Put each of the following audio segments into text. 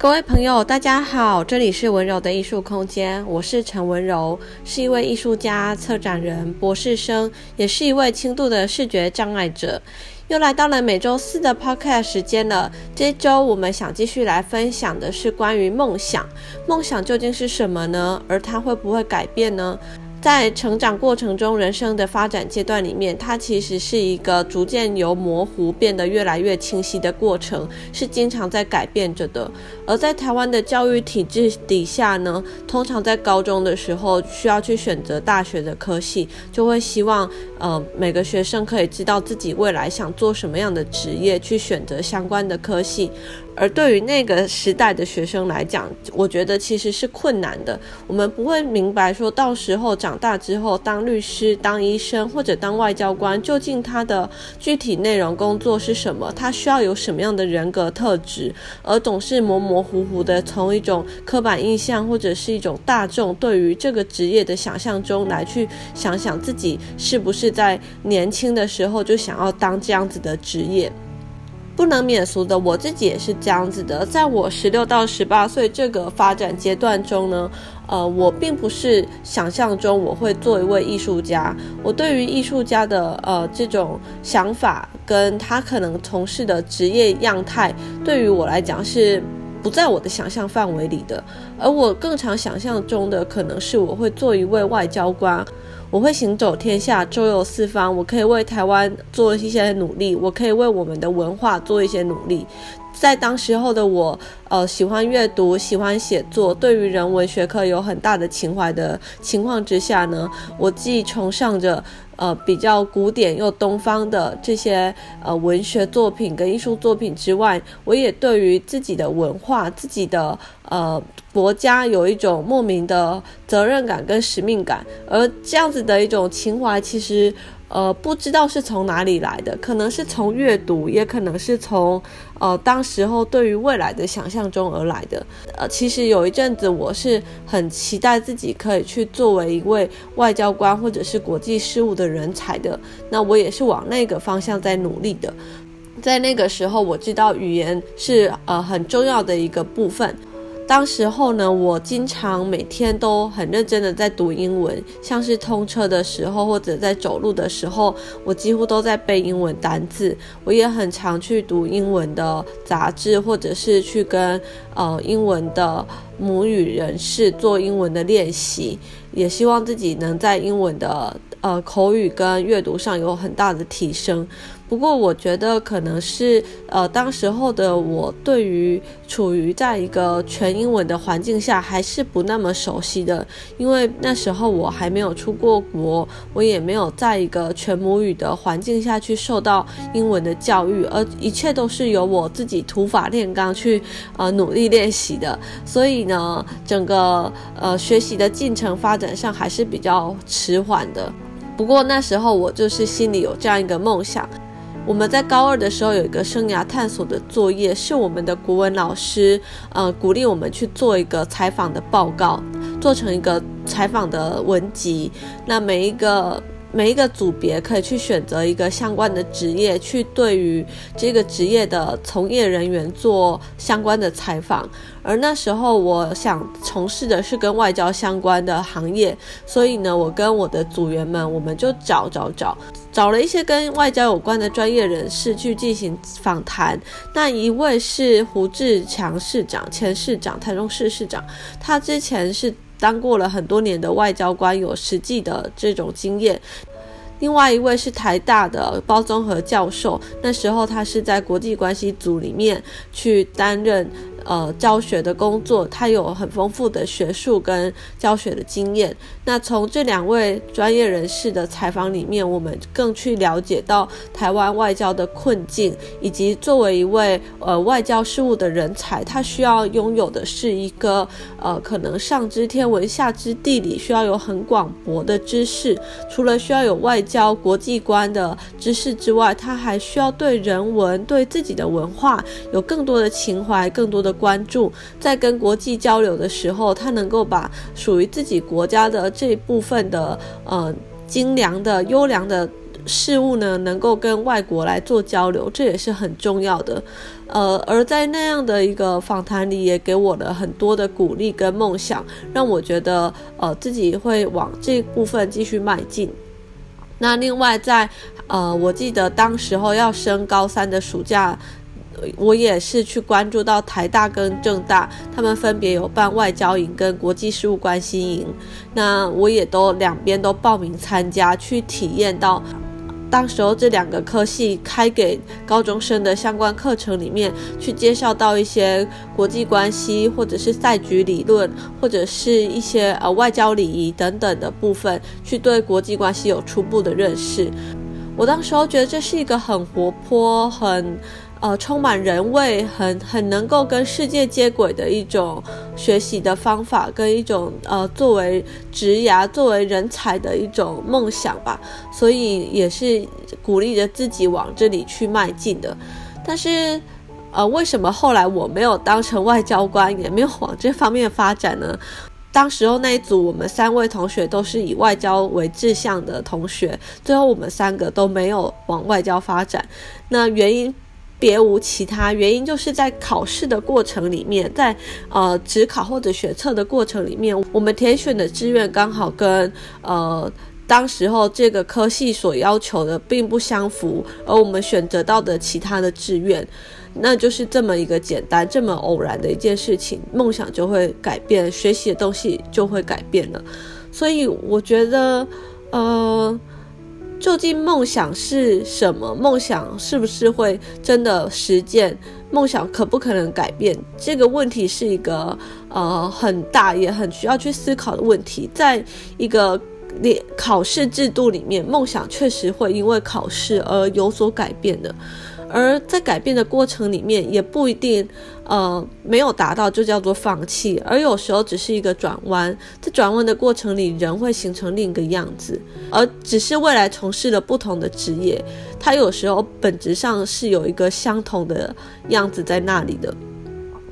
各位朋友，大家好，这里是雯柔的艺术空间，我是陈雯柔，是一位艺术家、策展人、博士生，也是一位轻度的视觉障碍者。又来到了每周四的 Podcast 时间了。这周我们想继续来分享的是关于梦想，梦想究竟是什么呢？而它会不会改变呢？在成长过程中，人生的发展阶段里面，它其实是一个逐渐由模糊变得越来越清晰的过程，是经常在改变着的。而在台湾的教育体制底下呢，通常在高中的时候需要去选择大学的科系，就会希望呃每个学生可以知道自己未来想做什么样的职业，去选择相关的科系。而对于那个时代的学生来讲，我觉得其实是困难的。我们不会明白说到时候长大之后当律师、当医生或者当外交官，究竟他的具体内容工作是什么？他需要有什么样的人格特质？而总是模模糊糊的从一种刻板印象或者是一种大众对于这个职业的想象中来去想想自己是不是在年轻的时候就想要当这样子的职业。不能免俗的，我自己也是这样子的。在我十六到十八岁这个发展阶段中呢，呃，我并不是想象中我会做一位艺术家。我对于艺术家的呃这种想法，跟他可能从事的职业样态，对于我来讲是不在我的想象范围里的。而我更常想象中的，可能是我会做一位外交官。我会行走天下，周游四方。我可以为台湾做一些努力，我可以为我们的文化做一些努力。在当时候的我，呃，喜欢阅读，喜欢写作，对于人文学科有很大的情怀的情况之下呢，我既崇尚着呃比较古典又东方的这些呃文学作品跟艺术作品之外，我也对于自己的文化、自己的呃。国家有一种莫名的责任感跟使命感，而这样子的一种情怀，其实呃不知道是从哪里来的，可能是从阅读，也可能是从呃当时候对于未来的想象中而来的。呃，其实有一阵子我是很期待自己可以去作为一位外交官或者是国际事务的人才的，那我也是往那个方向在努力的。在那个时候，我知道语言是呃很重要的一个部分。当时候呢，我经常每天都很认真的在读英文，像是通车的时候或者在走路的时候，我几乎都在背英文单字。我也很常去读英文的杂志，或者是去跟呃英文的母语人士做英文的练习，也希望自己能在英文的呃口语跟阅读上有很大的提升。不过，我觉得可能是呃，当时候的我对于处于在一个全英文的环境下，还是不那么熟悉的。因为那时候我还没有出过国，我也没有在一个全母语的环境下去受到英文的教育，而一切都是由我自己土法炼钢去呃努力练习的。所以呢，整个呃学习的进程发展上还是比较迟缓的。不过那时候我就是心里有这样一个梦想。我们在高二的时候有一个生涯探索的作业，是我们的国文老师，呃，鼓励我们去做一个采访的报告，做成一个采访的文集。那每一个。每一个组别可以去选择一个相关的职业，去对于这个职业的从业人员做相关的采访。而那时候，我想从事的是跟外交相关的行业，所以呢，我跟我的组员们，我们就找找找，找了一些跟外交有关的专业人士去进行访谈。那一位是胡志强市长，前市长，台中市市长，他之前是。当过了很多年的外交官，有实际的这种经验。另外一位是台大的包宗和教授，那时候他是在国际关系组里面去担任。呃，教学的工作，他有很丰富的学术跟教学的经验。那从这两位专业人士的采访里面，我们更去了解到台湾外交的困境，以及作为一位呃外交事务的人才，他需要拥有的是一个呃可能上知天文下知地理，需要有很广博的知识。除了需要有外交国际观的知识之外，他还需要对人文、对自己的文化有更多的情怀，更多的。关注，在跟国际交流的时候，他能够把属于自己国家的这部分的呃精良的优良的事物呢，能够跟外国来做交流，这也是很重要的。呃，而在那样的一个访谈里，也给我了很多的鼓励跟梦想，让我觉得呃自己会往这部分继续迈进。那另外在呃，我记得当时候要升高三的暑假，我也是去关注到台大跟政大，他们分别有办外交营跟国际事务关系营，那我也都两边都报名参加，去体验到。当时候这两个科系开给高中生的相关课程里面，去介绍到一些国际关系，或者是赛局理论，或者是一些呃外交礼仪等等的部分，去对国际关系有初步的认识。我当时候觉得这是一个很活泼、很。呃，充满人味，很很能够跟世界接轨的一种学习的方法，跟一种呃作为职涯、作为人才的一种梦想吧。所以也是鼓励着自己往这里去迈进的。但是，呃，为什么后来我没有当成外交官，也没有往这方面发展呢？当时候那一组我们三位同学都是以外交为志向的同学，最后我们三个都没有往外交发展。那原因？别无其他原因，就是在考试的过程里面，在呃职考或者学测的过程里面，我们填选的志愿刚好跟呃当时候这个科系所要求的并不相符，而我们选择到的其他的志愿，那就是这么一个简单、这么偶然的一件事情，梦想就会改变，学习的东西就会改变了。所以我觉得，呃。究竟梦想是什么？梦想是不是会真的实践？梦想可不可能改变？这个问题是一个呃很大也很需要去思考的问题。在一个考试制度里面，梦想确实会因为考试而有所改变的。而在改变的过程里面，也不一定，呃，没有达到就叫做放弃，而有时候只是一个转弯。在转弯的过程里，人会形成另一个样子，而只是未来从事了不同的职业，它有时候本质上是有一个相同的样子在那里的。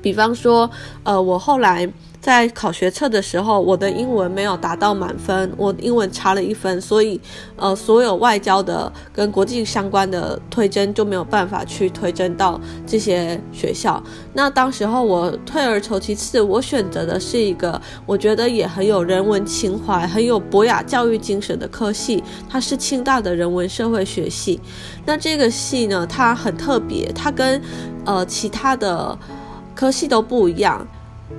比方说，呃，我后来。在考学测的时候，我的英文没有达到满分，我英文差了一分，所以，呃，所有外交的跟国际相关的推甄就没有办法去推甄到这些学校。那当时候我退而求其次，我选择的是一个我觉得也很有人文情怀、很有博雅教育精神的科系，它是清大的人文社会学系。那这个系呢，它很特别，它跟呃其他的科系都不一样。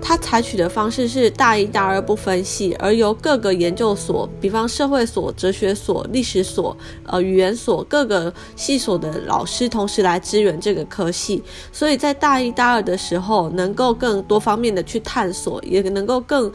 他采取的方式是大一、大二不分系，而由各个研究所，比方社会所、哲学所、历史所、呃语言所各个系所的老师同时来支援这个科系，所以在大一、大二的时候，能够更多方面的去探索，也能够更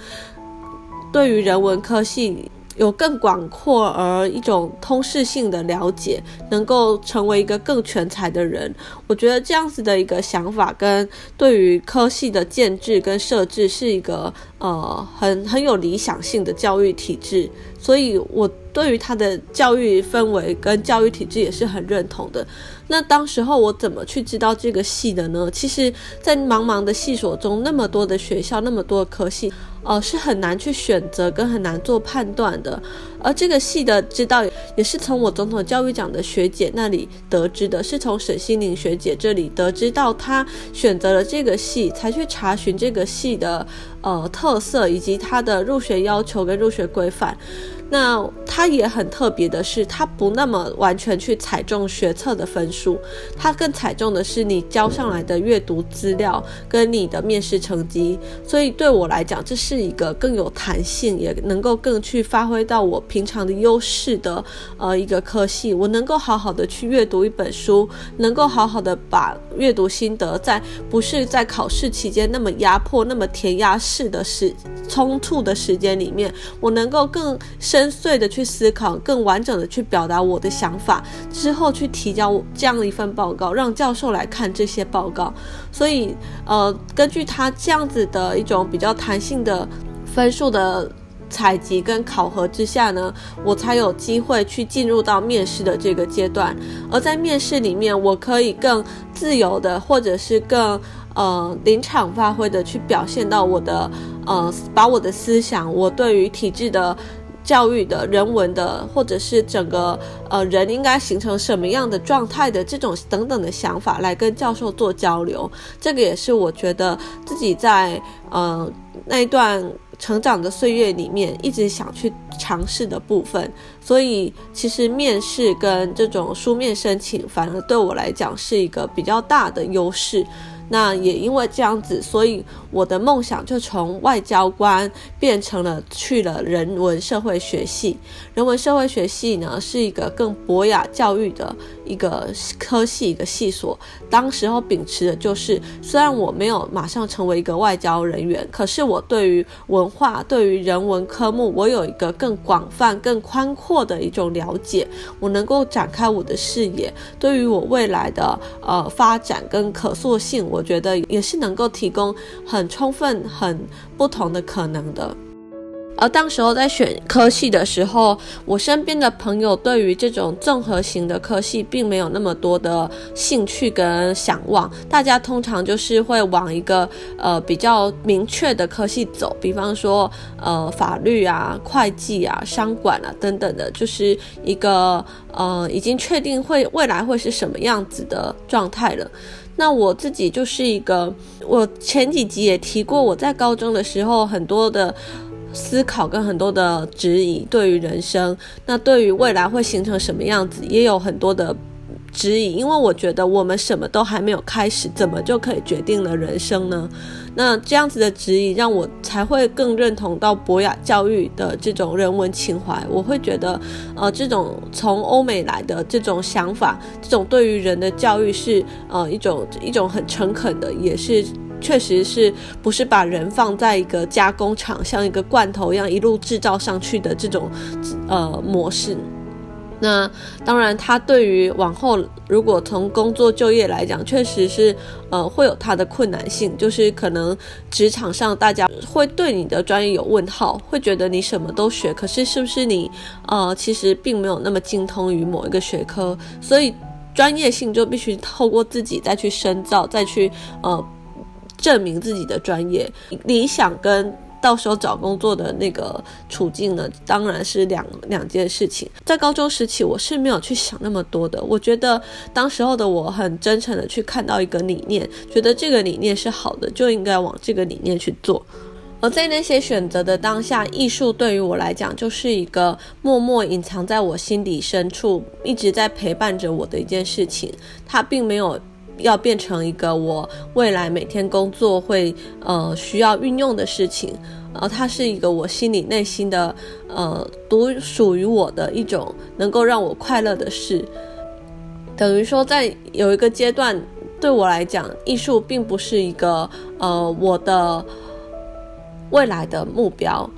对于人文科系。有更广阔而一种通识性的了解，能够成为一个更全才的人。我觉得这样子的一个想法，跟对于科系的建制跟设置，是一个呃很很有理想性的教育体制。所以，我对于他的教育氛围跟教育体制也是很认同的。那当时候我怎么去知道这个系的呢？其实，在茫茫的系所中，那么多的学校，那么多的科系。呃，是很难去选择跟很难做判断的，而这个系的知道也是从我总统教育奖的学姐那里得知的，是从沈心凌学姐这里得知到她选择了这个系，才去查询这个系的呃特色以及它的入学要求跟入学规范。那它也很特别的是，它不那么完全去踩中学测的分数，它更踩中的是你交上来的阅读资料跟你的面试成绩。所以对我来讲，这是一个更有弹性，也能够更去发挥到我平常的优势的呃一个科系。我能够好好的去阅读一本书，能够好好的把阅读心得在不是在考试期间那么压迫、那么填鸭式的时冲突的时间里面，我能够更深。深邃的去思考，更完整的去表达我的想法，之后去提交这样一份报告，让教授来看这些报告。所以，呃，根据他这样子的一种比较弹性的分数的采集跟考核之下呢，我才有机会去进入到面试的这个阶段。而在面试里面，我可以更自由的，或者是更呃临场发挥的去表现到我的呃，把我的思想，我对于体制的。教育的人文的，或者是整个呃人应该形成什么样的状态的这种等等的想法来跟教授做交流，这个也是我觉得自己在呃那一段成长的岁月里面一直想去尝试的部分。所以其实面试跟这种书面申请，反而对我来讲是一个比较大的优势。那也因为这样子，所以我的梦想就从外交官变成了去了人文社会学系。人文社会学系呢，是一个更博雅教育的一个科系，一个系所。当时候秉持的就是，虽然我没有马上成为一个外交人员，可是我对于文化、对于人文科目，我有一个更广泛、更宽阔的一种了解。我能够展开我的视野，对于我未来的呃发展跟可塑性，我。觉得也是能够提供很充分、很不同的可能的。而当时候在选科系的时候，我身边的朋友对于这种综合型的科系并没有那么多的兴趣跟想望。大家通常就是会往一个呃比较明确的科系走，比方说呃法律啊、会计啊、商管啊等等的，就是一个呃已经确定会未来会是什么样子的状态了。那我自己就是一个，我前几集也提过，我在高中的时候很多的思考跟很多的质疑，对于人生，那对于未来会形成什么样子，也有很多的。质疑，因为我觉得我们什么都还没有开始，怎么就可以决定了人生呢？那这样子的质疑，让我才会更认同到博雅教育的这种人文情怀。我会觉得，呃，这种从欧美来的这种想法，这种对于人的教育是，呃，一种一种很诚恳的，也是确实是不是把人放在一个加工厂，像一个罐头一样一路制造上去的这种，呃，模式。那当然，他对于往后如果从工作就业来讲，确实是呃会有他的困难性，就是可能职场上大家会对你的专业有问号，会觉得你什么都学，可是是不是你呃其实并没有那么精通于某一个学科，所以专业性就必须透过自己再去深造，再去呃证明自己的专业理想跟。到时候找工作的那个处境呢，当然是两两件事情。在高中时期，我是没有去想那么多的。我觉得当时候的我很真诚的去看到一个理念，觉得这个理念是好的，就应该往这个理念去做。而在那些选择的当下，艺术对于我来讲就是一个默默隐藏在我心底深处，一直在陪伴着我的一件事情。它并没有。要变成一个我未来每天工作会呃需要运用的事情，然后它是一个我心里内心的呃独属于我的一种能够让我快乐的事。等于说，在有一个阶段，对我来讲，艺术并不是一个呃我的未来的目标，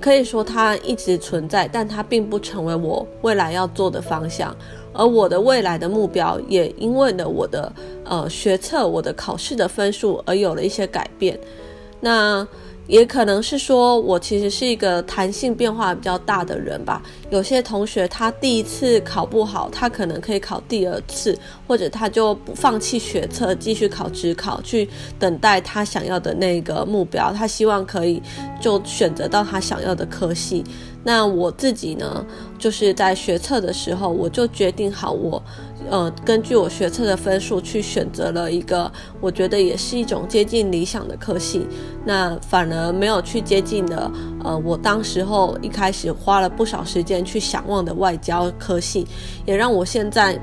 可以说它一直存在，但它并不成为我未来要做的方向。而我的未来的目标也因为了我的呃学测、我的考试的分数而有了一些改变。那也可能是说我其实是一个弹性变化比较大的人吧。有些同学他第一次考不好，他可能可以考第二次，或者他就不放弃学测，继续考指考，去等待他想要的那个目标。他希望可以就选择到他想要的科系。那我自己呢，就是在学测的时候，我就决定好我，呃，根据我学测的分数去选择了一个我觉得也是一种接近理想的科系。那反而没有去接近的，呃，我当时候一开始花了不少时间去想望的外交科系，也让我现在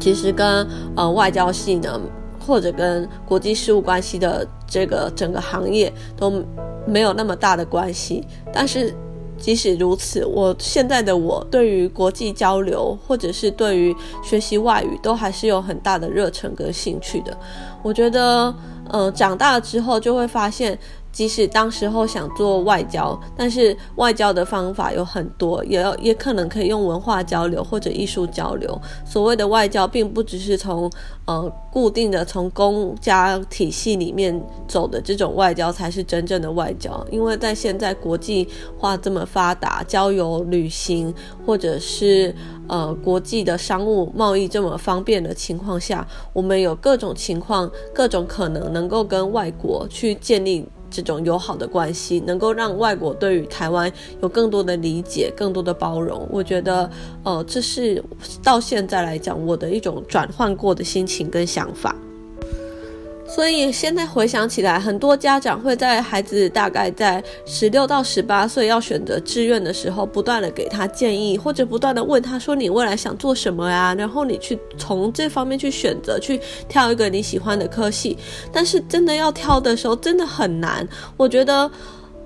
其实跟呃外交系呢，或者跟国际事务关系的这个整个行业都没有那么大的关系，但是。即使如此，我现在的我对于国际交流，或者是对于学习外语，都还是有很大的热忱跟兴趣的。我觉得，呃，长大了之后就会发现。即使当时候想做外交，但是外交的方法有很多，也要也可能可以用文化交流或者艺术交流。所谓的外交，并不只是从呃固定的从公家体系里面走的这种外交才是真正的外交。因为在现在国际化这么发达，交友、旅行或者是呃国际的商务贸易这么方便的情况下，我们有各种情况、各种可能能够跟外国去建立。这种友好的关系，能够让外国对于台湾有更多的理解、更多的包容。我觉得，呃，这是到现在来讲我的一种转换过的心情跟想法。所以现在回想起来，很多家长会在孩子大概在十六到十八岁要选择志愿的时候，不断的给他建议，或者不断的问他说：“你未来想做什么呀？”然后你去从这方面去选择，去挑一个你喜欢的科系。但是真的要挑的时候，真的很难。我觉得，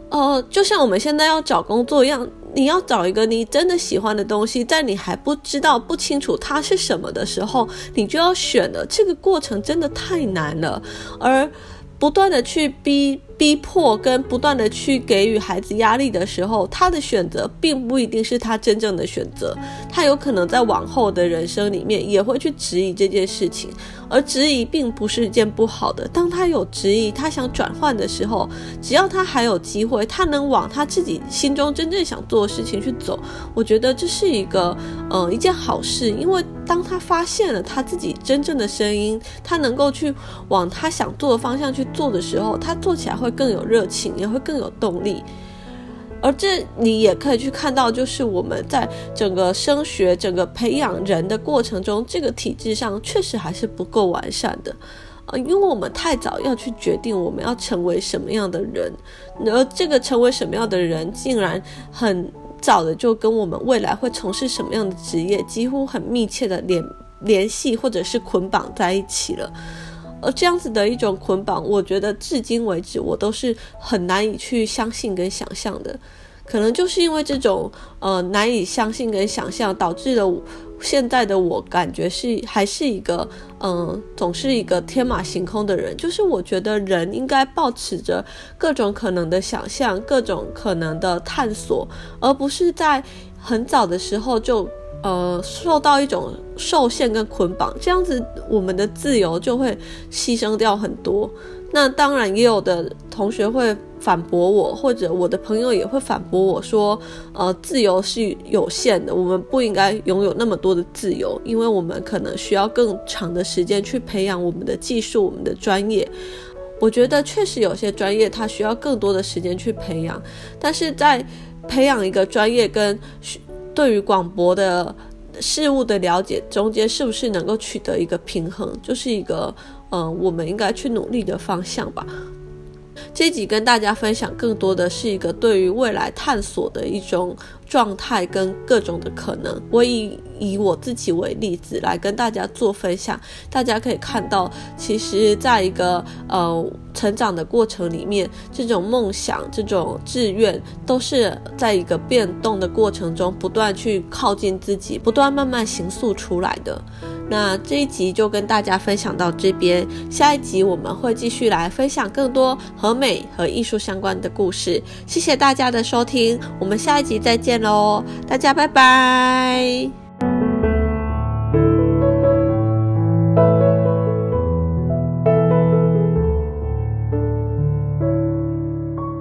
呃，就像我们现在要找工作一样。你要找一个你真的喜欢的东西，在你还不知道、不清楚它是什么的时候，你就要选了。这个过程真的太难了，而不断的去逼。逼迫跟不断的去给予孩子压力的时候，他的选择并不一定是他真正的选择，他有可能在往后的人生里面也会去质疑这件事情，而质疑并不是一件不好的。当他有质疑，他想转换的时候，只要他还有机会，他能往他自己心中真正想做的事情去走，我觉得这是一个嗯、一件好事，因为当他发现了他自己真正的声音，他能够去往他想做的方向去做的时候，他做起来会。更有热情，也会更有动力。而这你也可以去看到，就是我们在整个升学、整个培养人的过程中，这个体制上确实还是不够完善的。呃，因为我们太早要去决定我们要成为什么样的人，而这个成为什么样的人，竟然很早的就跟我们未来会从事什么样的职业，几乎很密切的联联系或者是捆绑在一起了。而这样子的一种捆绑，我觉得至今为止我都是很难以去相信跟想象的。可能就是因为这种呃难以相信跟想象，导致了现在的我感觉是还是一个嗯、总是一个天马行空的人。就是我觉得人应该抱持着各种可能的想象，各种可能的探索，而不是在很早的时候就。呃，受到一种受限跟捆绑，这样子我们的自由就会牺牲掉很多。那当然，也有的同学会反驳我，或者我的朋友也会反驳我说，呃，自由是有限的，我们不应该拥有那么多的自由，因为我们可能需要更长的时间去培养我们的技术、我们的专业。我觉得确实有些专业它需要更多的时间去培养，但是在培养一个专业跟对于广博的事物的了解，中间是不是能够取得一个平衡，就是一个嗯、我们应该去努力的方向吧。这集跟大家分享更多的是一个对于未来探索的一种状态跟各种的可能。我以以我自己为例子来跟大家做分享，大家可以看到，其实在一个呃成长的过程里面，这种梦想、这种志愿，都是在一个变动的过程中不断去靠近自己，不断慢慢形塑出来的。那这一集就跟大家分享到这边，下一集我们会继续来分享更多和美和艺术相关的故事。谢谢大家的收听，我们下一集再见喽，大家拜拜。